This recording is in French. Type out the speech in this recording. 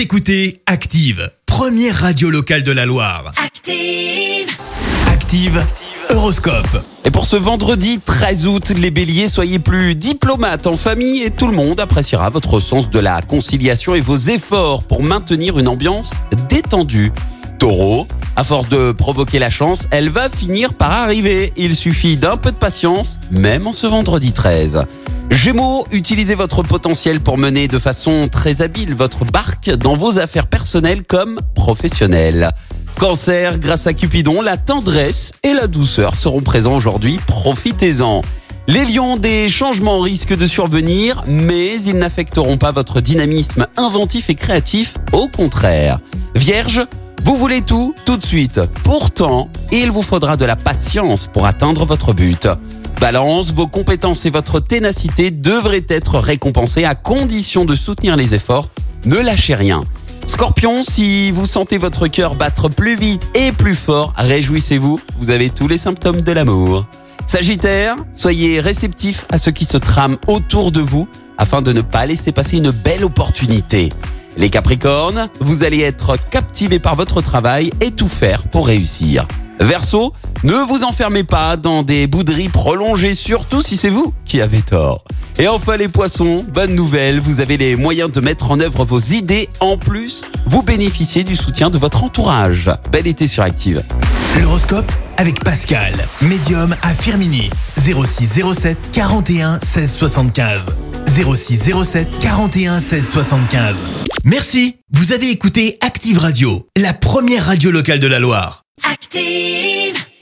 Vous écoutez Active, première radio locale de la Loire. Active. Active, Horoscope. Et pour ce vendredi 13 août, les béliers, soyez plus diplomates en famille et tout le monde appréciera votre sens de la conciliation et vos efforts pour maintenir une ambiance détendue. Taureau, à force de provoquer la chance, elle va finir par arriver. Il suffit d'un peu de patience, même en ce vendredi 13. Gémeaux, utilisez votre potentiel pour mener de façon très habile votre barque dans vos affaires personnelles comme professionnelles. Cancer, grâce à Cupidon, la tendresse et la douceur seront présents aujourd'hui, profitez-en. Les lions, des changements risquent de survenir, mais ils n'affecteront pas votre dynamisme inventif et créatif, au contraire. Vierge, vous voulez tout, tout de suite. Pourtant, il vous faudra de la patience pour atteindre votre but. Balance, vos compétences et votre ténacité devraient être récompensées à condition de soutenir les efforts. Ne lâchez rien. Scorpion, si vous sentez votre cœur battre plus vite et plus fort, réjouissez-vous, vous avez tous les symptômes de l'amour. Sagittaire, soyez réceptif à ce qui se trame autour de vous afin de ne pas laisser passer une belle opportunité. Les Capricornes, vous allez être captivés par votre travail et tout faire pour réussir. Verseau, ne vous enfermez pas dans des bouderies prolongées, surtout si c'est vous qui avez tort. Et enfin les poissons, bonne nouvelle, vous avez les moyens de mettre en œuvre vos idées. En plus, vous bénéficiez du soutien de votre entourage. Bel été sur Active. L'horoscope avec Pascal, médium à Firmini. 06 07 41 16 75. 06 07 41 16 75. Merci, vous avez écouté Active Radio, la première radio locale de la Loire. Active.